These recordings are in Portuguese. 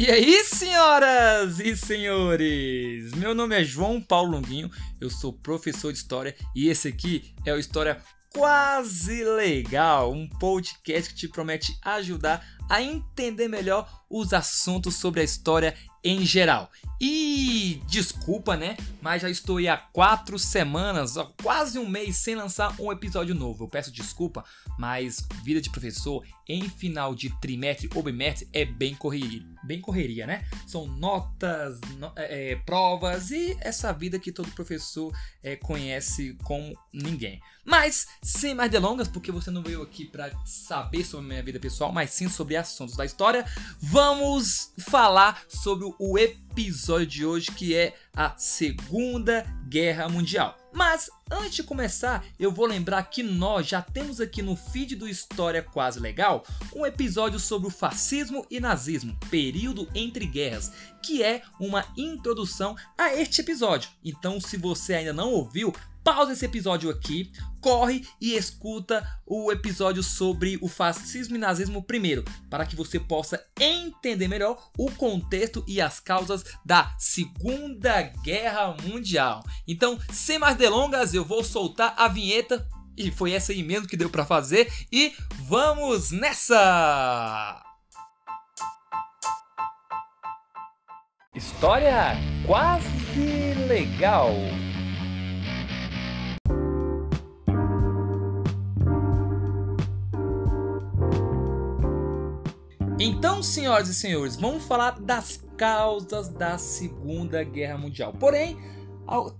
E aí, senhoras e senhores? Meu nome é João Paulo Longuinho, eu sou professor de história e esse aqui é o História Quase Legal, um podcast que te promete ajudar a entender melhor os assuntos sobre a história em geral. E desculpa, né? Mas já estou aí há quatro semanas, ó, quase um mês sem lançar um episódio novo. Eu peço desculpa, mas vida de professor em final de trimestre ou bimestre é bem correria, bem correria, né? São notas, no, é, é provas e essa vida que todo professor é, conhece como ninguém. Mas sem mais delongas, porque você não veio aqui para saber sobre a minha vida pessoal, mas sim sobre assuntos da história, vamos falar sobre o episódio de hoje que é a Segunda Guerra Mundial. Mas antes de começar, eu vou lembrar que nós já temos aqui no feed do História Quase Legal um episódio sobre o fascismo e nazismo, período entre guerras, que é uma introdução a este episódio. Então, se você ainda não ouviu, pausa esse episódio aqui, corre e escuta o episódio sobre o fascismo e nazismo primeiro, para que você possa entender melhor o contexto e as causas da Segunda Guerra Mundial. Então, sem mais delongas, eu vou soltar a vinheta e foi essa aí mesmo que deu para fazer e vamos nessa! História quase legal. Então, senhoras e senhores, vamos falar das causas da Segunda Guerra Mundial. Porém,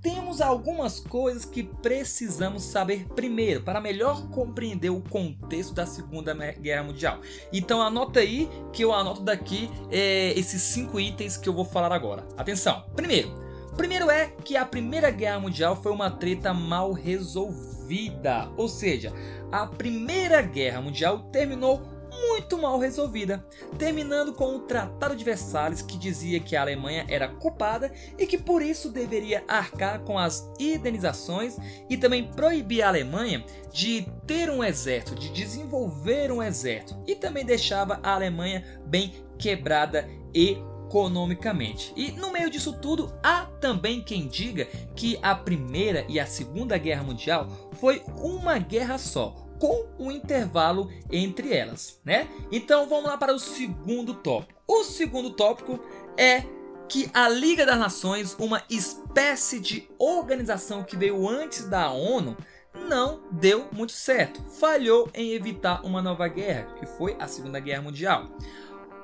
temos algumas coisas que precisamos saber primeiro para melhor compreender o contexto da Segunda Guerra Mundial. Então anota aí que eu anoto daqui é, esses cinco itens que eu vou falar agora. Atenção! Primeiro, primeiro é que a Primeira Guerra Mundial foi uma treta mal resolvida, ou seja, a Primeira Guerra Mundial terminou muito mal resolvida, terminando com o Tratado de Versalhes que dizia que a Alemanha era culpada e que por isso deveria arcar com as indenizações e também proibir a Alemanha de ter um exército, de desenvolver um exército e também deixava a Alemanha bem quebrada economicamente. E no meio disso tudo, há também quem diga que a Primeira e a Segunda Guerra Mundial foi uma guerra só, com um intervalo entre elas, né? Então vamos lá para o segundo tópico. O segundo tópico é que a Liga das Nações, uma espécie de organização que veio antes da ONU, não deu muito certo. Falhou em evitar uma nova guerra, que foi a Segunda Guerra Mundial.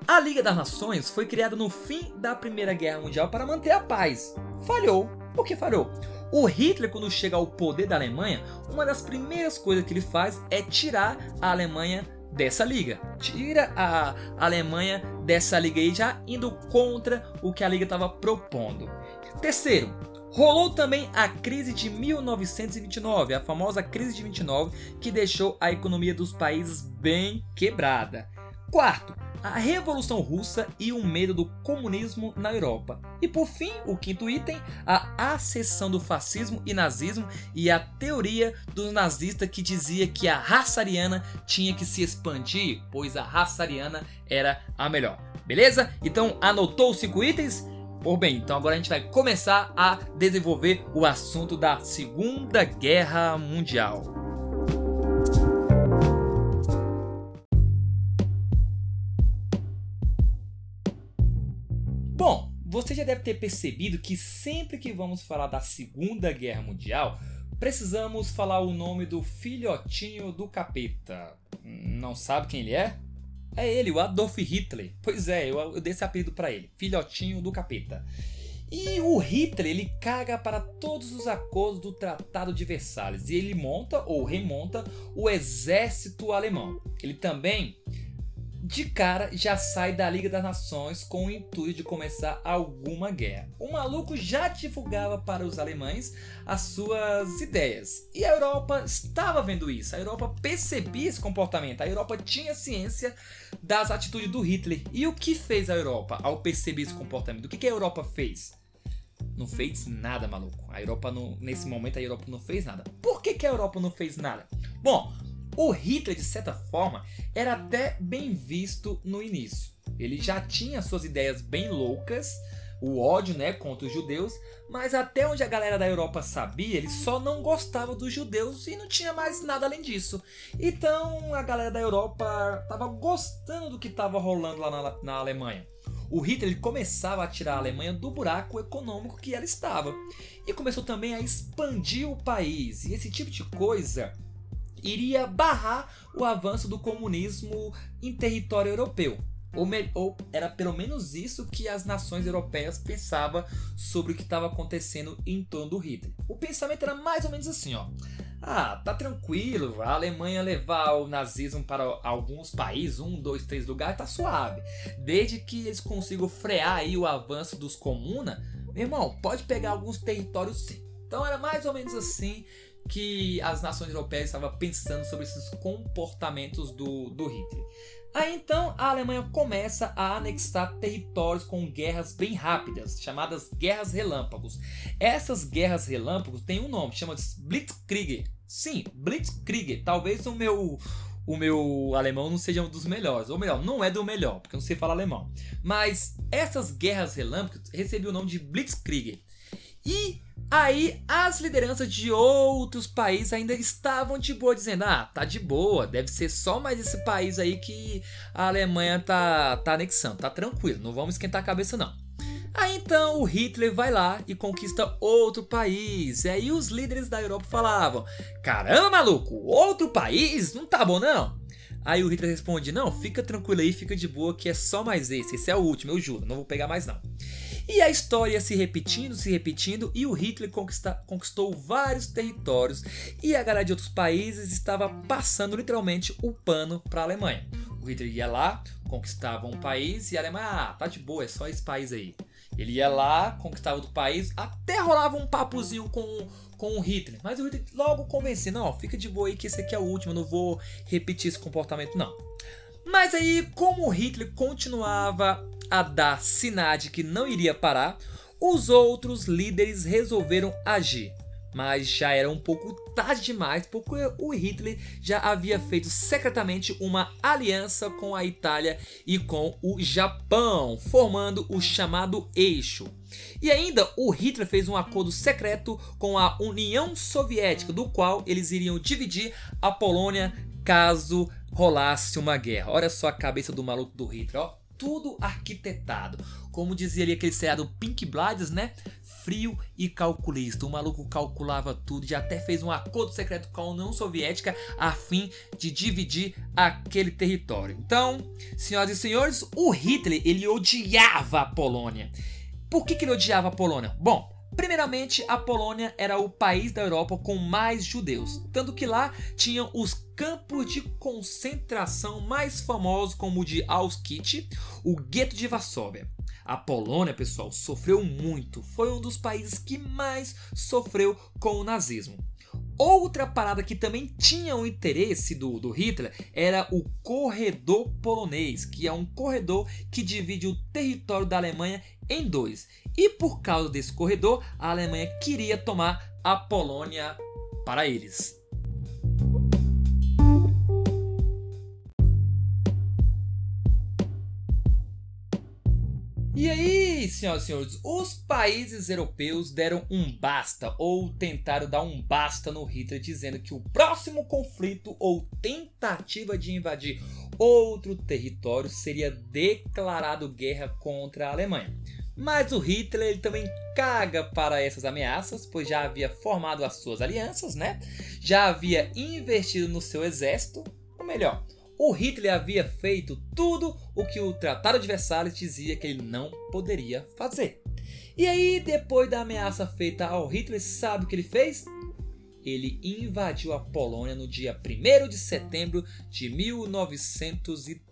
A Liga das Nações foi criada no fim da Primeira Guerra Mundial para manter a paz. Falhou. Por que falhou? O Hitler, quando chega ao poder da Alemanha, uma das primeiras coisas que ele faz é tirar a Alemanha dessa liga. Tira a Alemanha dessa liga aí, já indo contra o que a liga estava propondo. Terceiro, rolou também a crise de 1929, a famosa crise de 29, que deixou a economia dos países bem quebrada. Quarto, a Revolução Russa e o medo do comunismo na Europa. E por fim, o quinto item, a acessão do fascismo e nazismo e a teoria dos nazistas que dizia que a raça ariana tinha que se expandir, pois a raça ariana era a melhor. Beleza? Então anotou os cinco itens? Por bem, então agora a gente vai começar a desenvolver o assunto da Segunda Guerra Mundial. Você já deve ter percebido que sempre que vamos falar da Segunda Guerra Mundial, precisamos falar o nome do filhotinho do capeta. Não sabe quem ele é? É ele, o Adolf Hitler. Pois é, eu, eu dei esse apelido para ele, filhotinho do capeta. E o Hitler, ele caga para todos os acordos do Tratado de Versalhes e ele monta ou remonta o exército alemão. Ele também de cara já sai da Liga das Nações com o intuito de começar alguma guerra. O maluco já divulgava para os alemães as suas ideias. E a Europa estava vendo isso. A Europa percebia esse comportamento. A Europa tinha ciência das atitudes do Hitler. E o que fez a Europa ao perceber esse comportamento? O que a Europa fez? Não fez nada, maluco. A Europa, não, nesse momento, a Europa não fez nada. Por que, que a Europa não fez nada? Bom, o Hitler, de certa forma, era até bem visto no início. Ele já tinha suas ideias bem loucas, o ódio, né, contra os judeus, mas até onde a galera da Europa sabia, ele só não gostava dos judeus e não tinha mais nada além disso. Então a galera da Europa estava gostando do que estava rolando lá na, na Alemanha. O Hitler ele começava a tirar a Alemanha do buraco econômico que ela estava e começou também a expandir o país. E esse tipo de coisa iria barrar o avanço do comunismo em território europeu. Ou, ou, era pelo menos isso que as nações europeias pensavam sobre o que estava acontecendo em torno do Hitler. O pensamento era mais ou menos assim, ó. Ah, tá tranquilo, a Alemanha levar o nazismo para alguns países, um, dois, três lugares, tá suave. Desde que eles consigam frear aí o avanço dos comunas, meu irmão, pode pegar alguns territórios sim. Então era mais ou menos assim que as nações europeias estavam pensando sobre esses comportamentos do, do Hitler. Aí então a Alemanha começa a anexar territórios com guerras bem rápidas, chamadas guerras relâmpagos. Essas guerras relâmpagos têm um nome, chama de Blitzkrieg. Sim, Blitzkrieg. Talvez o meu o meu alemão não seja um dos melhores, ou melhor, não é do melhor, porque eu não sei falar alemão. Mas essas guerras relâmpagos recebiam o nome de Blitzkrieg. E Aí as lideranças de outros países ainda estavam de boa, dizendo: ah, tá de boa, deve ser só mais esse país aí que a Alemanha tá, tá anexando, tá tranquilo, não vamos esquentar a cabeça não. Aí então o Hitler vai lá e conquista outro país. E aí os líderes da Europa falavam: caramba, maluco, outro país? Não tá bom não? Aí o Hitler responde: não, fica tranquilo aí, fica de boa que é só mais esse, esse é o último, eu juro, não vou pegar mais não. E a história se repetindo, se repetindo, e o Hitler conquista, conquistou vários territórios e a galera de outros países estava passando literalmente o pano para a Alemanha. O Hitler ia lá, conquistava um país e a Alemanha, ah, tá de boa, é só esse país aí. Ele ia lá, conquistava outro país, até rolava um papozinho com, com o Hitler. Mas o Hitler logo convencia, não, fica de boa aí que esse aqui é o último, eu não vou repetir esse comportamento não. Mas aí, como o Hitler continuava a dar sinal de que não iria parar, os outros líderes resolveram agir. Mas já era um pouco tarde demais, porque o Hitler já havia feito secretamente uma aliança com a Itália e com o Japão, formando o chamado Eixo. E ainda o Hitler fez um acordo secreto com a União Soviética, do qual eles iriam dividir a Polônia caso rolasse uma guerra. Olha só a cabeça do maluco do Hitler, ó tudo arquitetado. Como dizia ali aquele seriado Pink Blinders, né? Frio e calculista. O maluco calculava tudo e até fez um acordo secreto com a União Soviética a fim de dividir aquele território. Então, senhoras e senhores, o Hitler ele odiava a Polônia. Por que, que ele odiava a Polônia? Bom, Primeiramente, a Polônia era o país da Europa com mais judeus, tanto que lá tinham os campos de concentração mais famosos, como o de Auschwitz, o gueto de Varsóvia. A Polônia, pessoal, sofreu muito, foi um dos países que mais sofreu com o nazismo. Outra parada que também tinha o interesse do, do Hitler era o corredor polonês, que é um corredor que divide o território da Alemanha em dois. E por causa desse corredor, a Alemanha queria tomar a Polônia para eles. E aí, senhoras e senhores, os países europeus deram um basta ou tentaram dar um basta no Hitler, dizendo que o próximo conflito ou tentativa de invadir outro território seria declarado guerra contra a Alemanha. Mas o Hitler ele também caga para essas ameaças, pois já havia formado as suas alianças, né? Já havia investido no seu exército, ou melhor, o Hitler havia feito tudo o que o Tratado de Versalhes dizia que ele não poderia fazer. E aí, depois da ameaça feita ao Hitler, sabe o que ele fez? Ele invadiu a Polônia no dia 1 de setembro de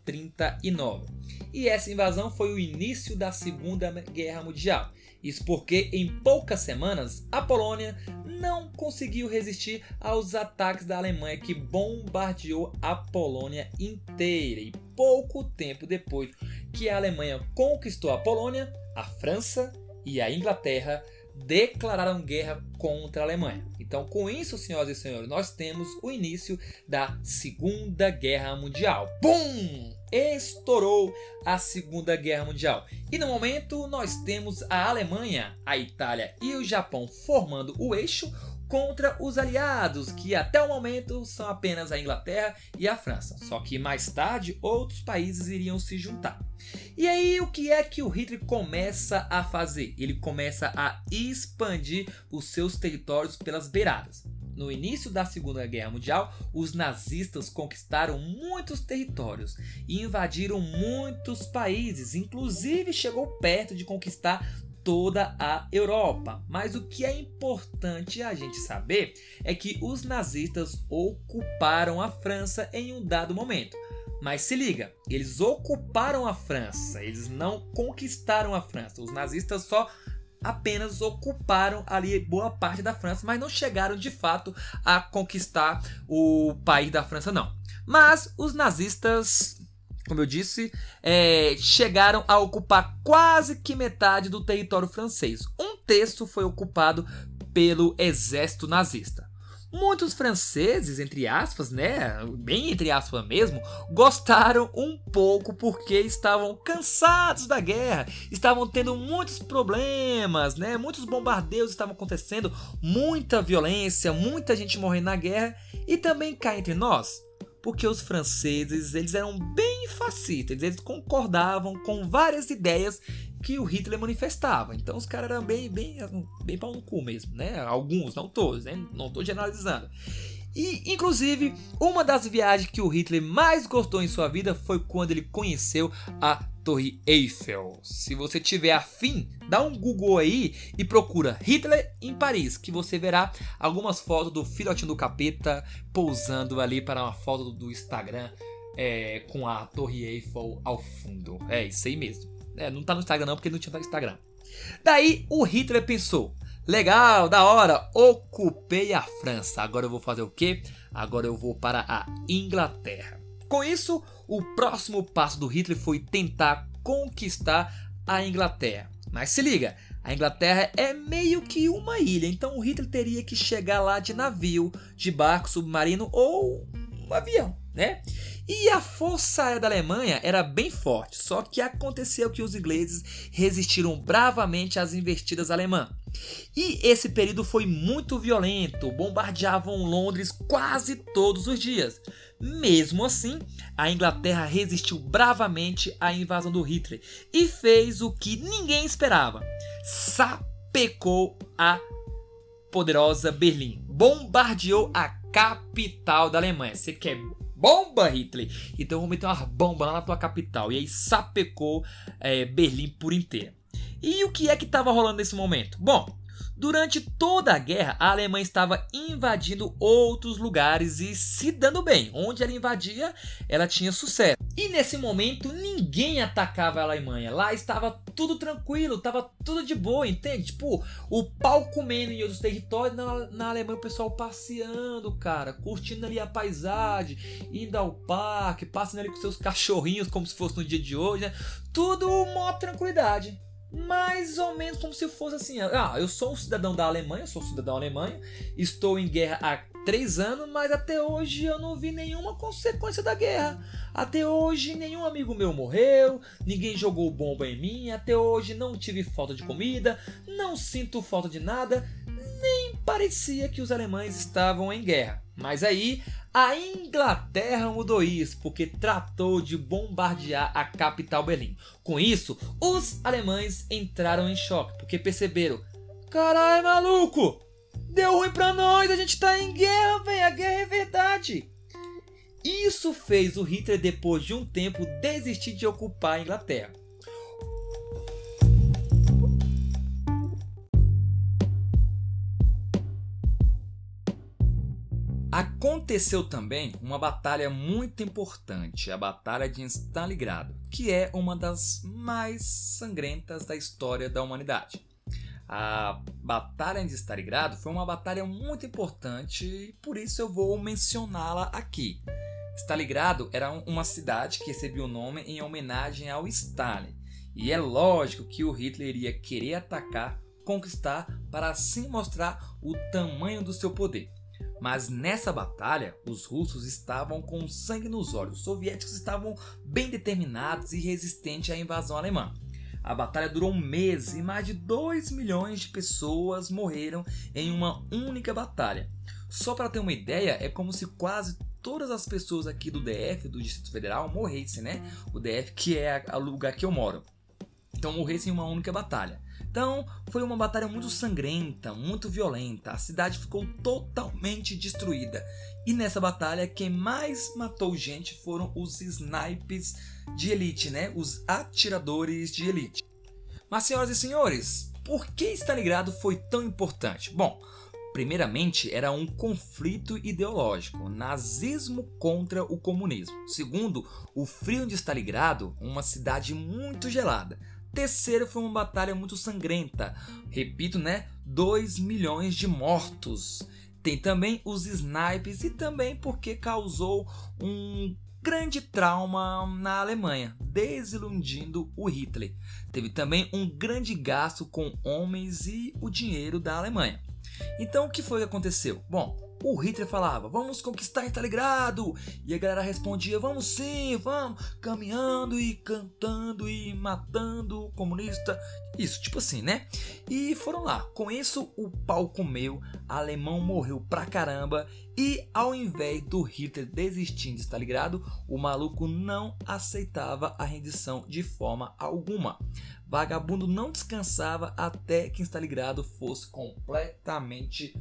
1939. E essa invasão foi o início da Segunda Guerra Mundial. Isso porque em poucas semanas a Polônia não conseguiu resistir aos ataques da Alemanha que bombardeou a Polônia inteira. E pouco tempo depois que a Alemanha conquistou a Polônia, a França e a Inglaterra declararam guerra contra a Alemanha. Então, com isso, senhoras e senhores, nós temos o início da Segunda Guerra Mundial. Bum! estourou a Segunda Guerra Mundial. E no momento nós temos a Alemanha, a Itália e o Japão formando o eixo contra os aliados, que até o momento são apenas a Inglaterra e a França. Só que mais tarde outros países iriam se juntar. E aí o que é que o Hitler começa a fazer? Ele começa a expandir os seus territórios pelas beiradas. No início da Segunda Guerra Mundial, os nazistas conquistaram muitos territórios e invadiram muitos países, inclusive chegou perto de conquistar toda a Europa. Mas o que é importante a gente saber é que os nazistas ocuparam a França em um dado momento. Mas se liga, eles ocuparam a França, eles não conquistaram a França. Os nazistas só apenas ocuparam ali boa parte da França, mas não chegaram de fato a conquistar o país da França, não. Mas os nazistas como eu disse, é, chegaram a ocupar quase que metade do território francês. Um terço foi ocupado pelo exército nazista. Muitos franceses, entre aspas, né, bem entre aspas mesmo, gostaram um pouco porque estavam cansados da guerra, estavam tendo muitos problemas, né, muitos bombardeios estavam acontecendo, muita violência, muita gente morrendo na guerra e também cá entre nós, porque os franceses eles eram bem fascistas, eles concordavam com várias ideias que o Hitler manifestava. Então os caras eram bem, bem, bem pau no cu mesmo, né? Alguns, não todos, né? Não estou generalizando. E, inclusive, uma das viagens que o Hitler mais gostou em sua vida foi quando ele conheceu a Torre Eiffel. Se você tiver afim, dá um Google aí e procura Hitler em Paris, que você verá algumas fotos do filhotinho do capeta pousando ali para uma foto do Instagram é, com a Torre Eiffel ao fundo. É isso aí mesmo. É, não tá no Instagram não, porque não tinha Instagram. Daí o Hitler pensou: Legal, da hora. Ocupei a França. Agora eu vou fazer o quê? Agora eu vou para a Inglaterra. Com isso, o próximo passo do Hitler foi tentar conquistar a Inglaterra. Mas se liga, a Inglaterra é meio que uma ilha, então o Hitler teria que chegar lá de navio, de barco submarino ou um avião, né? E a força aérea da Alemanha era bem forte, só que aconteceu que os ingleses resistiram bravamente às investidas alemãs. E esse período foi muito violento, bombardeavam Londres quase todos os dias. Mesmo assim, a Inglaterra resistiu bravamente à invasão do Hitler e fez o que ninguém esperava: sapecou a poderosa Berlim, bombardeou a capital da Alemanha. Você quer bomba, Hitler? Então vou meter uma bomba lá na tua capital. E aí sapecou é, Berlim por inteiro. E o que é que estava rolando nesse momento? Bom, Durante toda a guerra, a Alemanha estava invadindo outros lugares e se dando bem. Onde ela invadia, ela tinha sucesso. E nesse momento, ninguém atacava a Alemanha. Lá estava tudo tranquilo, estava tudo de boa, entende? Tipo, o pau comendo em outros territórios, na, na Alemanha o pessoal passeando, cara, curtindo ali a paisagem, indo ao parque, passando ali com seus cachorrinhos, como se fosse no dia de hoje, né? Tudo uma tranquilidade mais ou menos como se fosse assim: ah, eu sou um cidadão da Alemanha, sou um cidadão alemão, estou em guerra há três anos, mas até hoje eu não vi nenhuma consequência da guerra. Até hoje nenhum amigo meu morreu, ninguém jogou bomba em mim, até hoje não tive falta de comida, não sinto falta de nada, parecia que os alemães estavam em guerra. Mas aí a Inglaterra mudou isso porque tratou de bombardear a capital Berlim. Com isso, os alemães entraram em choque porque perceberam: caralho, maluco! Deu ruim pra nós, a gente tá em guerra, velho, a guerra é verdade. Isso fez o Hitler, depois de um tempo, desistir de ocupar a Inglaterra. Aconteceu também uma batalha muito importante, a Batalha de Stalingrado, que é uma das mais sangrentas da história da humanidade. A Batalha de Stalingrado foi uma batalha muito importante e por isso eu vou mencioná-la aqui. Stalingrado era uma cidade que recebia o nome em homenagem ao Stalin, e é lógico que o Hitler iria querer atacar, conquistar para assim mostrar o tamanho do seu poder. Mas nessa batalha, os russos estavam com sangue nos olhos, os soviéticos estavam bem determinados e resistentes à invasão alemã. A batalha durou um mês e mais de 2 milhões de pessoas morreram em uma única batalha. Só para ter uma ideia, é como se quase todas as pessoas aqui do DF, do Distrito Federal, morressem, né? O DF que é o lugar que eu moro. Então morressem em uma única batalha. Então, foi uma batalha muito sangrenta, muito violenta. A cidade ficou totalmente destruída. E nessa batalha, quem mais matou gente foram os snipers de elite, né? Os atiradores de elite. Mas, senhoras e senhores, por que Stalingrado foi tão importante? Bom, Primeiramente, era um conflito ideológico, nazismo contra o comunismo. Segundo, o frio de Stalingrado, uma cidade muito gelada. Terceiro, foi uma batalha muito sangrenta. Repito, né? 2 milhões de mortos. Tem também os snipes e também porque causou um grande trauma na Alemanha, desiludindo o Hitler. Teve também um grande gasto com homens e o dinheiro da Alemanha. Então o que foi que aconteceu? Bom, o Hitler falava, vamos conquistar Stalingrado. E a galera respondia, vamos sim, vamos, caminhando e cantando e matando o comunista. Isso, tipo assim, né? E foram lá. Com isso, o pau comeu, alemão morreu pra caramba. E ao invés do Hitler desistir de Stalingrado, o maluco não aceitava a rendição de forma alguma. Vagabundo não descansava até que Stalingrado fosse completamente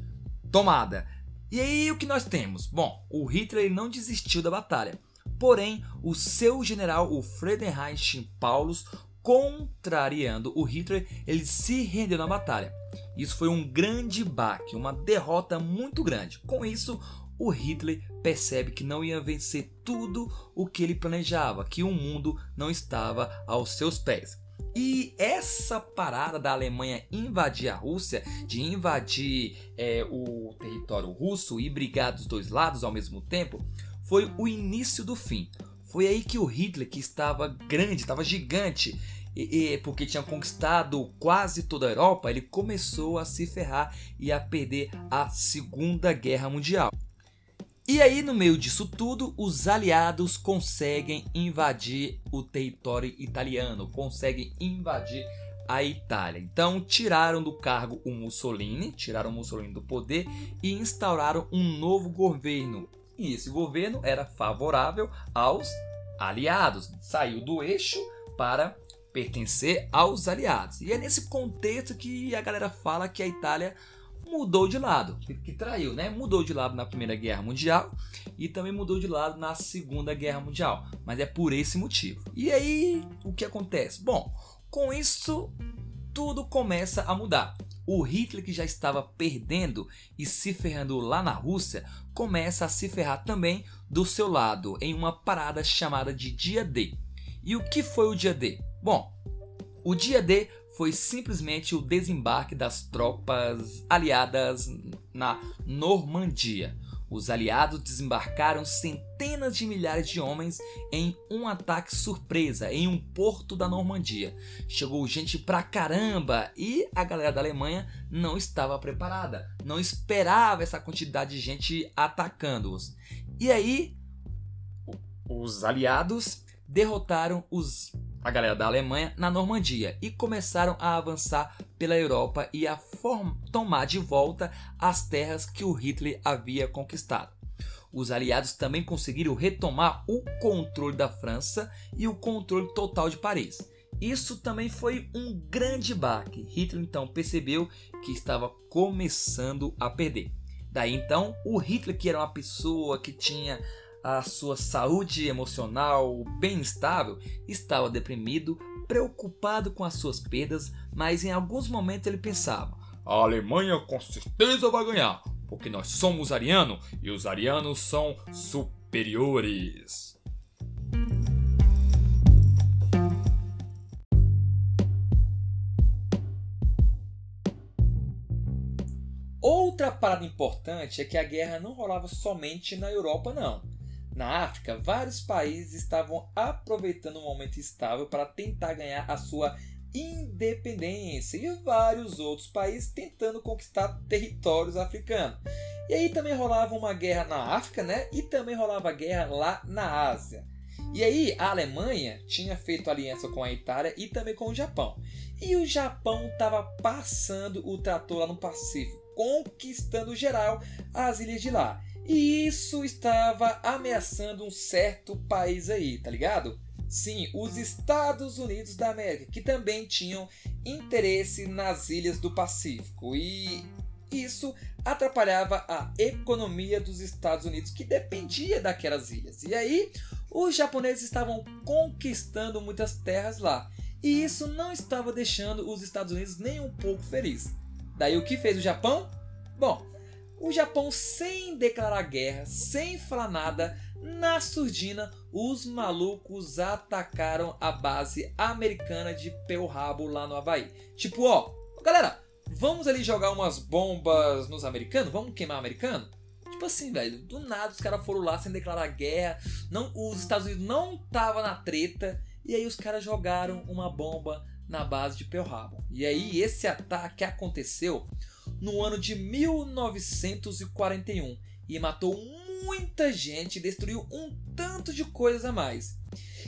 tomada. E aí o que nós temos? Bom, o Hitler não desistiu da batalha. Porém, o seu general, o Friedrich Paulus, contrariando o Hitler, ele se rendeu na batalha. Isso foi um grande baque, uma derrota muito grande. Com isso, o Hitler percebe que não ia vencer tudo o que ele planejava, que o mundo não estava aos seus pés. E essa parada da Alemanha invadir a Rússia, de invadir é, o território russo e brigar dos dois lados ao mesmo tempo, foi o início do fim. Foi aí que o Hitler, que estava grande, estava gigante, e, e, porque tinha conquistado quase toda a Europa, ele começou a se ferrar e a perder a Segunda Guerra Mundial. E aí, no meio disso tudo, os aliados conseguem invadir o território italiano, conseguem invadir a Itália. Então, tiraram do cargo o Mussolini, tiraram o Mussolini do poder e instauraram um novo governo. E esse governo era favorável aos aliados, saiu do eixo para pertencer aos aliados. E é nesse contexto que a galera fala que a Itália mudou de lado, que, traiu, né? Mudou de lado na Primeira Guerra Mundial e também mudou de lado na Segunda Guerra Mundial. Mas é por esse motivo. E aí, o que acontece? Bom, com isso, tudo começa a mudar. O Hitler, que já estava perdendo e se ferrando lá na Rússia, começa a se ferrar também do seu lado, em uma parada chamada de Dia D. E o que foi o Dia D? Bom, o Dia D foi simplesmente o desembarque das tropas aliadas na Normandia. Os aliados desembarcaram centenas de milhares de homens em um ataque surpresa em um porto da Normandia. Chegou gente pra caramba e a galera da Alemanha não estava preparada, não esperava essa quantidade de gente atacando-os. E aí, os aliados derrotaram os a galera da Alemanha na Normandia e começaram a avançar pela Europa e a tomar de volta as terras que o Hitler havia conquistado. Os aliados também conseguiram retomar o controle da França e o controle total de Paris. Isso também foi um grande baque. Hitler então percebeu que estava começando a perder. Daí então, o Hitler, que era uma pessoa que tinha a sua saúde emocional bem estável, estava deprimido, preocupado com as suas perdas, mas em alguns momentos ele pensava: a Alemanha com certeza vai ganhar, porque nós somos arianos e os arianos são superiores. Outra parada importante é que a guerra não rolava somente na Europa, não. Na África, vários países estavam aproveitando o momento estável para tentar ganhar a sua independência e vários outros países tentando conquistar territórios africanos. E aí também rolava uma guerra na África, né? E também rolava guerra lá na Ásia. E aí a Alemanha tinha feito aliança com a Itália e também com o Japão. E o Japão estava passando o trator lá no Pacífico, conquistando geral as ilhas de lá. E isso estava ameaçando um certo país aí, tá ligado? Sim, os Estados Unidos da América, que também tinham interesse nas ilhas do Pacífico. E isso atrapalhava a economia dos Estados Unidos, que dependia daquelas ilhas. E aí, os japoneses estavam conquistando muitas terras lá. E isso não estava deixando os Estados Unidos nem um pouco felizes. Daí o que fez o Japão? Bom, o Japão, sem declarar guerra, sem falar nada, na surdina, os malucos atacaram a base americana de Pearl Harbor lá no Havaí. Tipo, ó, galera, vamos ali jogar umas bombas nos americanos? Vamos queimar americano? Tipo assim, velho, do nada os caras foram lá sem declarar guerra, não, os Estados Unidos não tava na treta, e aí os caras jogaram uma bomba na base de Pearl Harbor. E aí esse ataque aconteceu no ano de 1941 e matou muita gente e destruiu um tanto de coisas a mais.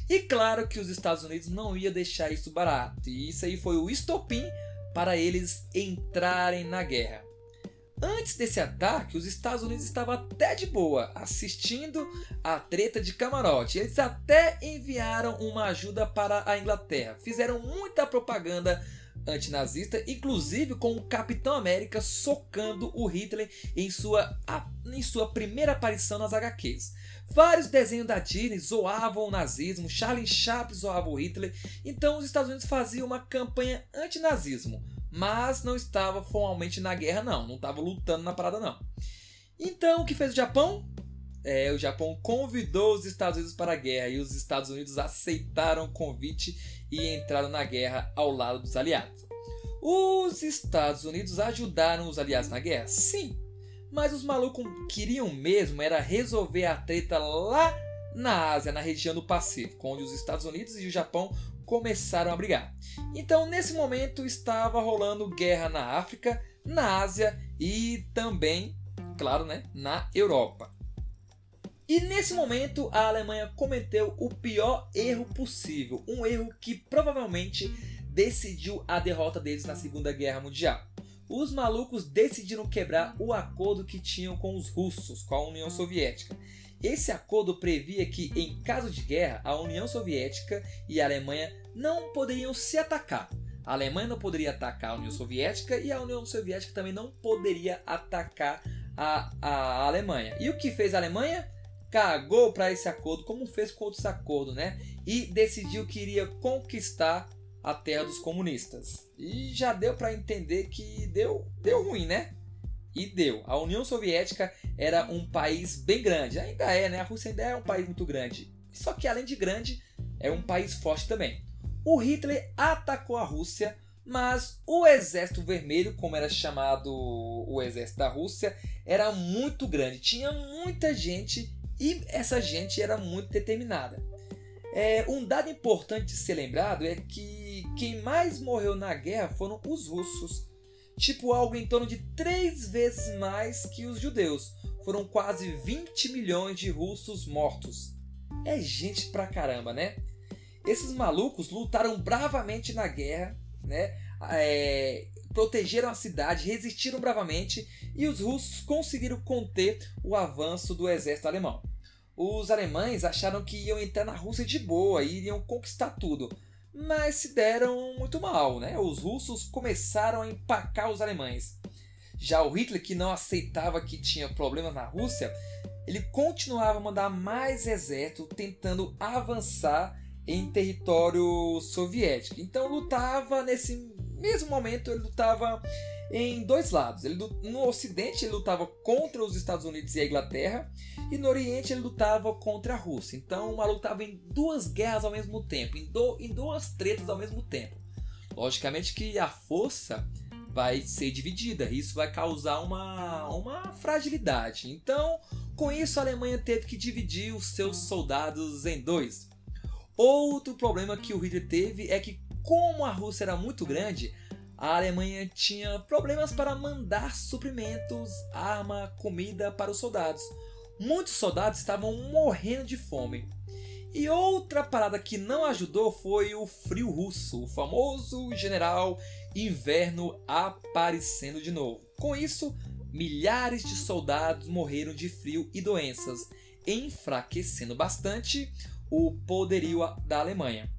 E claro que os Estados Unidos não ia deixar isso barato, e isso aí foi o estopim para eles entrarem na guerra. Antes desse ataque, os Estados Unidos estavam até de boa, assistindo a treta de camarote. Eles até enviaram uma ajuda para a Inglaterra, fizeram muita propaganda antinazista, inclusive com o Capitão América socando o Hitler em sua, em sua primeira aparição nas HQs. Vários desenhos da Disney zoavam o nazismo, Charlie Chaplin zoava o Hitler, então os Estados Unidos faziam uma campanha antinazismo, mas não estava formalmente na guerra não, não estava lutando na parada não. Então o que fez o Japão? É, o Japão convidou os Estados Unidos para a guerra e os Estados Unidos aceitaram o convite e entraram na guerra ao lado dos aliados. Os Estados Unidos ajudaram os aliados na guerra? Sim, mas os malucos queriam mesmo era resolver a treta lá na Ásia, na região do Pacífico, onde os Estados Unidos e o Japão começaram a brigar. Então, nesse momento, estava rolando guerra na África, na Ásia e também, claro, né, na Europa. E nesse momento a Alemanha cometeu o pior erro possível, um erro que provavelmente decidiu a derrota deles na Segunda Guerra Mundial. Os malucos decidiram quebrar o acordo que tinham com os russos, com a União Soviética. Esse acordo previa que, em caso de guerra, a União Soviética e a Alemanha não poderiam se atacar. A Alemanha não poderia atacar a União Soviética e a União Soviética também não poderia atacar a, a Alemanha. E o que fez a Alemanha? Cagou para esse acordo, como fez com outros acordos, né? E decidiu que iria conquistar a terra dos comunistas. E já deu para entender que deu, deu ruim, né? E deu. A União Soviética era um país bem grande, ainda é, né? A Rússia ainda é um país muito grande. Só que além de grande, é um país forte também. O Hitler atacou a Rússia, mas o Exército Vermelho, como era chamado o Exército da Rússia, era muito grande, tinha muita gente e essa gente era muito determinada. É, um dado importante de ser lembrado é que quem mais morreu na guerra foram os russos. Tipo, algo em torno de três vezes mais que os judeus. Foram quase 20 milhões de russos mortos. É gente pra caramba, né? Esses malucos lutaram bravamente na guerra, né? É, protegeram a cidade, resistiram bravamente e os russos conseguiram conter o avanço do exército alemão. Os alemães acharam que iam entrar na Rússia de boa e iriam conquistar tudo, mas se deram muito mal, né? Os russos começaram a empacar os alemães. Já o Hitler, que não aceitava que tinha problemas na Rússia, ele continuava a mandar mais exército tentando avançar em território soviético. Então lutava nesse mesmo momento, ele lutava em dois lados. Ele, no Ocidente ele lutava contra os Estados Unidos e a Inglaterra, e no Oriente ele lutava contra a Rússia. Então o maluco estava em duas guerras ao mesmo tempo, em, do, em duas tretas ao mesmo tempo. Logicamente que a força vai ser dividida, isso vai causar uma, uma fragilidade. Então, com isso, a Alemanha teve que dividir os seus soldados em dois. Outro problema que o Hitler teve é que como a Rússia era muito grande, a Alemanha tinha problemas para mandar suprimentos, arma, comida para os soldados. Muitos soldados estavam morrendo de fome. E outra parada que não ajudou foi o frio russo, o famoso general inverno aparecendo de novo. Com isso, milhares de soldados morreram de frio e doenças, enfraquecendo bastante o poderio da Alemanha.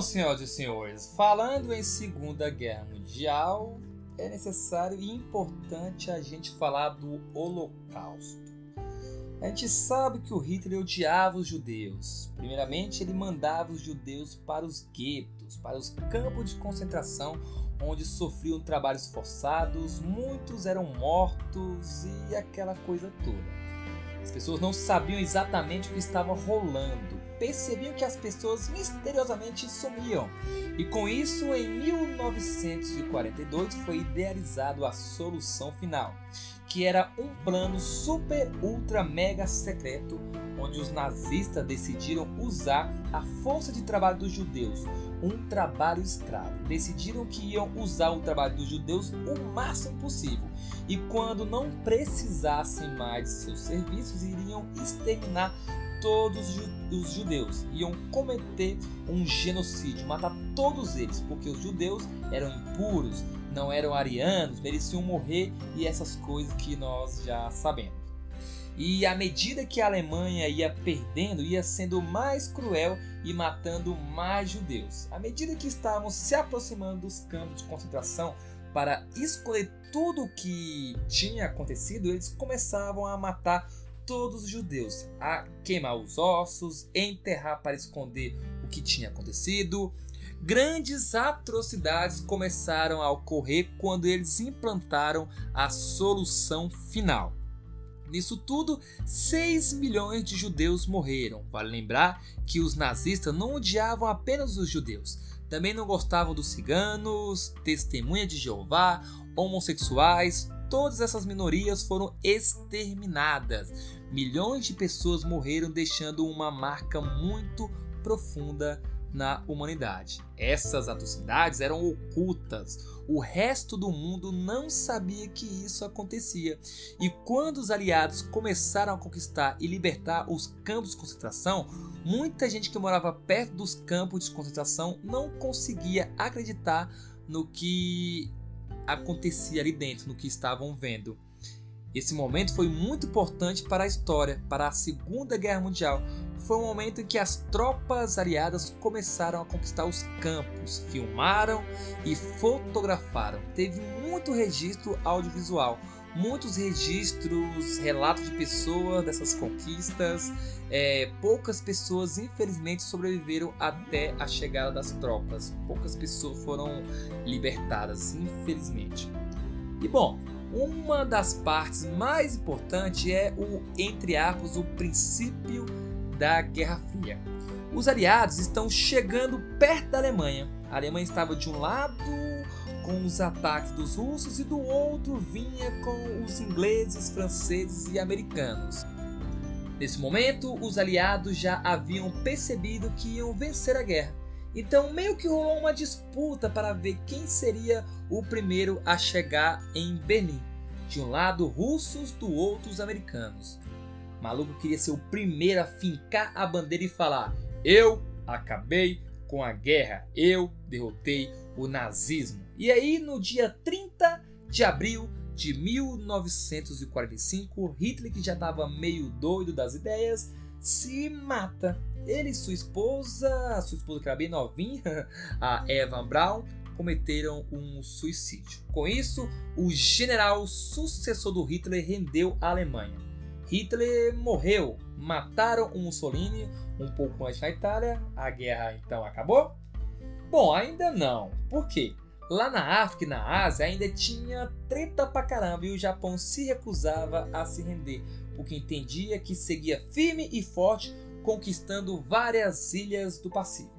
Bom, senhoras e senhores, falando em Segunda Guerra Mundial, é necessário e importante a gente falar do Holocausto. A gente sabe que o Hitler odiava os judeus. Primeiramente, ele mandava os judeus para os guetos, para os campos de concentração, onde sofriam trabalhos forçados, muitos eram mortos e aquela coisa toda. As pessoas não sabiam exatamente o que estava rolando, percebiam que as pessoas misteriosamente sumiam. E com isso, em 1942 foi idealizado a solução final, que era um plano super ultra mega secreto onde os nazistas decidiram usar a força de trabalho dos judeus, um trabalho escravo. Decidiram que iam usar o trabalho dos judeus o máximo possível e quando não precisassem mais de seus serviços, iriam exterminar todos os judeus, iam cometer um genocídio, matar todos eles, porque os judeus eram impuros, não eram arianos, mereciam morrer e essas coisas que nós já sabemos. E à medida que a Alemanha ia perdendo, ia sendo mais cruel e matando mais judeus. À medida que estavam se aproximando dos campos de concentração para escolher tudo o que tinha acontecido, eles começavam a matar todos os judeus, a queimar os ossos, enterrar para esconder o que tinha acontecido. Grandes atrocidades começaram a ocorrer quando eles implantaram a solução final. Nisso tudo, 6 milhões de judeus morreram. Vale lembrar que os nazistas não odiavam apenas os judeus, também não gostavam dos ciganos, testemunha de Jeová, homossexuais, todas essas minorias foram exterminadas. Milhões de pessoas morreram, deixando uma marca muito profunda na humanidade. Essas atrocidades eram ocultas. O resto do mundo não sabia que isso acontecia. E quando os aliados começaram a conquistar e libertar os campos de concentração, muita gente que morava perto dos campos de concentração não conseguia acreditar no que acontecia ali dentro, no que estavam vendo. Esse momento foi muito importante para a história, para a Segunda Guerra Mundial. Foi um momento em que as tropas aliadas começaram a conquistar os campos, filmaram e fotografaram. Teve muito registro audiovisual, muitos registros, relatos de pessoas dessas conquistas. É, poucas pessoas, infelizmente, sobreviveram até a chegada das tropas. Poucas pessoas foram libertadas, infelizmente. E bom, uma das partes mais importantes é o, entre aspas, o princípio da Guerra Fria. Os aliados estão chegando perto da Alemanha. A Alemanha estava de um lado com os ataques dos russos e do outro vinha com os ingleses, franceses e americanos. Nesse momento, os aliados já haviam percebido que iam vencer a guerra. Então, meio que rolou uma disputa para ver quem seria o primeiro a chegar em Berlim. De um lado, russos, do outro, os americanos. O maluco queria ser o primeiro a fincar a bandeira e falar: Eu acabei com a guerra, eu derrotei o nazismo. E aí, no dia 30 de abril de 1945, Hitler, que já estava meio doido das ideias, se mata. Ele e sua esposa, sua esposa que era bem novinha, a Eva Braun, cometeram um suicídio. Com isso, o general sucessor do Hitler rendeu a Alemanha. Hitler morreu, mataram o Mussolini um pouco antes na Itália, a guerra então acabou? Bom, ainda não. Por quê? Lá na África e na Ásia ainda tinha treta pra caramba e o Japão se recusava a se render, porque entendia que seguia firme e forte conquistando várias ilhas do Pacífico.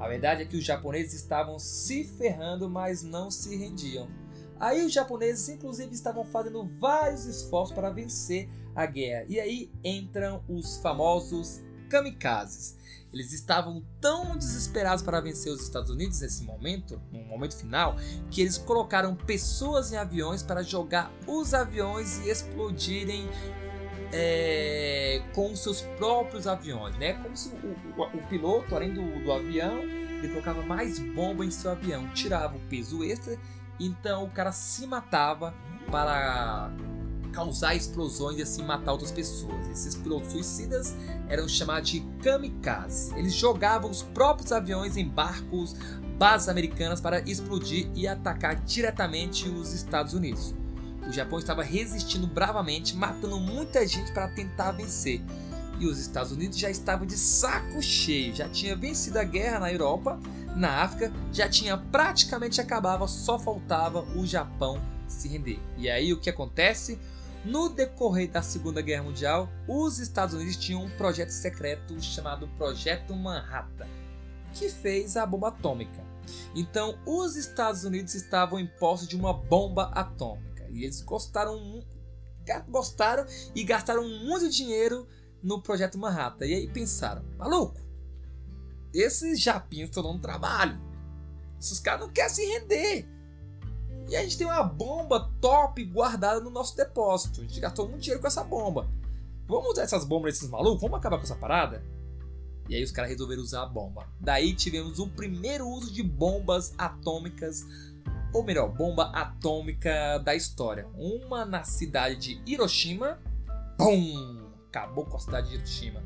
A verdade é que os japoneses estavam se ferrando, mas não se rendiam. Aí os japoneses, inclusive, estavam fazendo vários esforços para vencer a guerra. E aí entram os famosos kamikazes. Eles estavam tão desesperados para vencer os Estados Unidos nesse momento, no momento final, que eles colocaram pessoas em aviões para jogar os aviões e explodirem é, com seus próprios aviões, né? Como se o, o, o piloto, além do, do avião, ele colocava mais bomba em seu avião, tirava o peso extra, então o cara se matava para causar explosões e assim matar outras pessoas. Esses pilotos suicidas eram chamados de kamikazes. Eles jogavam os próprios aviões em barcos, bases americanas para explodir e atacar diretamente os Estados Unidos. O Japão estava resistindo bravamente, matando muita gente para tentar vencer. E os Estados Unidos já estavam de saco cheio, já tinha vencido a guerra na Europa, na África, já tinha praticamente acabado, só faltava o Japão se render. E aí o que acontece? No decorrer da Segunda Guerra Mundial, os Estados Unidos tinham um projeto secreto chamado Projeto Manhattan, que fez a bomba atômica. Então, os Estados Unidos estavam em posse de uma bomba atômica e eles gostaram, gostaram e gastaram muito dinheiro no Projeto Manhattan. E aí pensaram, maluco, esses japinhos estão dando trabalho. Esses caras não querem se render. E a gente tem uma bomba top guardada no nosso depósito. A gente gastou muito dinheiro com essa bomba. Vamos usar essas bombas desses malucos? Vamos acabar com essa parada? E aí os caras resolveram usar a bomba. Daí tivemos o primeiro uso de bombas atômicas, ou melhor, bomba atômica da história. Uma na cidade de Hiroshima. Pum! Acabou com a cidade de Hiroshima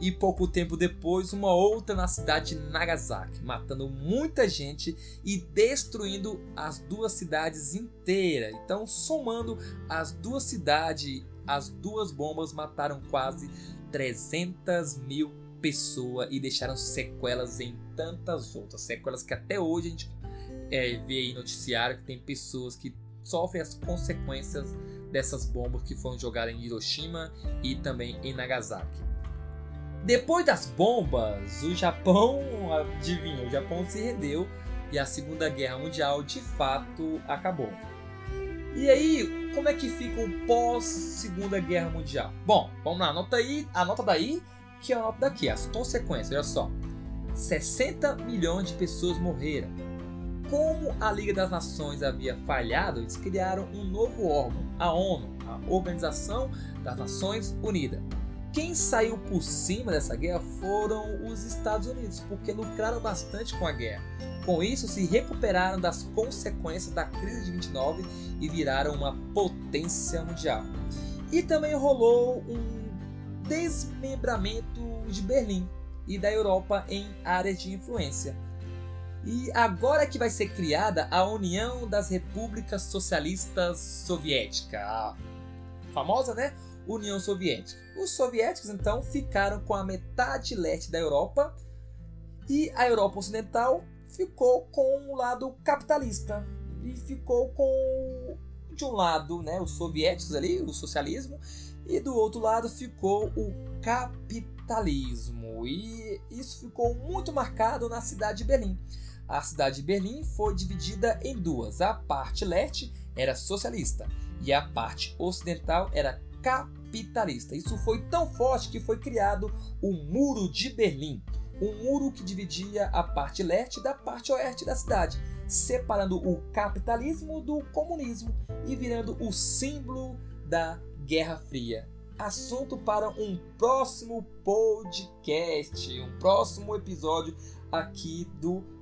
e pouco tempo depois uma outra na cidade de Nagasaki, matando muita gente e destruindo as duas cidades inteiras. Então, somando as duas cidades, as duas bombas mataram quase 300 mil pessoas e deixaram sequelas em tantas outras. Sequelas que até hoje a gente é, vê aí noticiário que tem pessoas que sofrem as consequências dessas bombas que foram jogadas em Hiroshima e também em Nagasaki. Depois das bombas, o Japão, adivinha, o Japão se rendeu e a Segunda Guerra Mundial de fato acabou. E aí, como é que fica o pós Segunda Guerra Mundial? Bom, vamos lá, anota aí, anota daí que é a nota daqui, as consequências, olha só. 60 milhões de pessoas morreram. Como a Liga das Nações havia falhado, eles criaram um novo órgão, a ONU, a Organização das Nações Unidas quem saiu por cima dessa guerra foram os Estados Unidos, porque lucraram bastante com a guerra. Com isso, se recuperaram das consequências da crise de 29 e viraram uma potência mundial. E também rolou um desmembramento de Berlim e da Europa em áreas de influência. E agora que vai ser criada a União das Repúblicas Socialistas Soviéticas, a famosa, né? União Soviética. Os soviéticos então ficaram com a metade leste da Europa e a Europa Ocidental ficou com o lado capitalista e ficou com de um lado, né, os soviéticos ali, o socialismo, e do outro lado ficou o capitalismo. E isso ficou muito marcado na cidade de Berlim. A cidade de Berlim foi dividida em duas. A parte leste era socialista e a parte ocidental era capitalista. Isso foi tão forte que foi criado o Muro de Berlim, um muro que dividia a parte leste da parte oeste da cidade, separando o capitalismo do comunismo e virando o símbolo da Guerra Fria. Assunto para um próximo podcast, um próximo episódio aqui do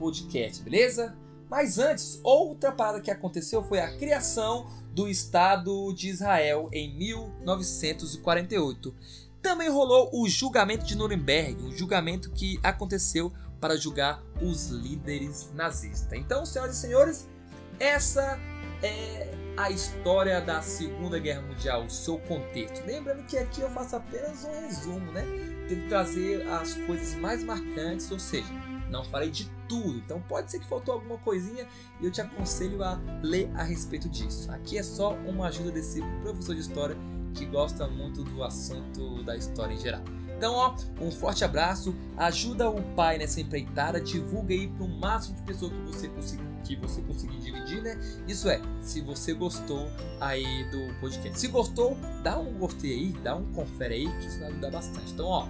podcast, beleza? Mas antes, outra parada que aconteceu foi a criação do Estado de Israel em 1948. Também rolou o julgamento de Nuremberg, um julgamento que aconteceu para julgar os líderes nazistas. Então, senhoras e senhores, essa é a história da Segunda Guerra Mundial, o seu contexto. Lembrando que aqui eu faço apenas um resumo, né? Tento trazer as coisas mais marcantes, ou seja, não falei de tudo, então pode ser que faltou alguma coisinha e eu te aconselho a ler a respeito disso. Aqui é só uma ajuda desse professor de história que gosta muito do assunto da história em geral. Então, ó, um forte abraço, ajuda o pai nessa empreitada, divulga aí para o máximo de pessoas que você conseguir. que você conseguir dividir, né? Isso é, se você gostou aí do podcast. Se gostou, dá um gostei aí, dá um confere aí, que isso vai ajudar bastante. Então, ó,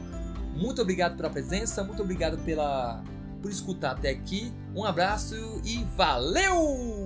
muito obrigado pela presença, muito obrigado pela por escutar até aqui. Um abraço e valeu!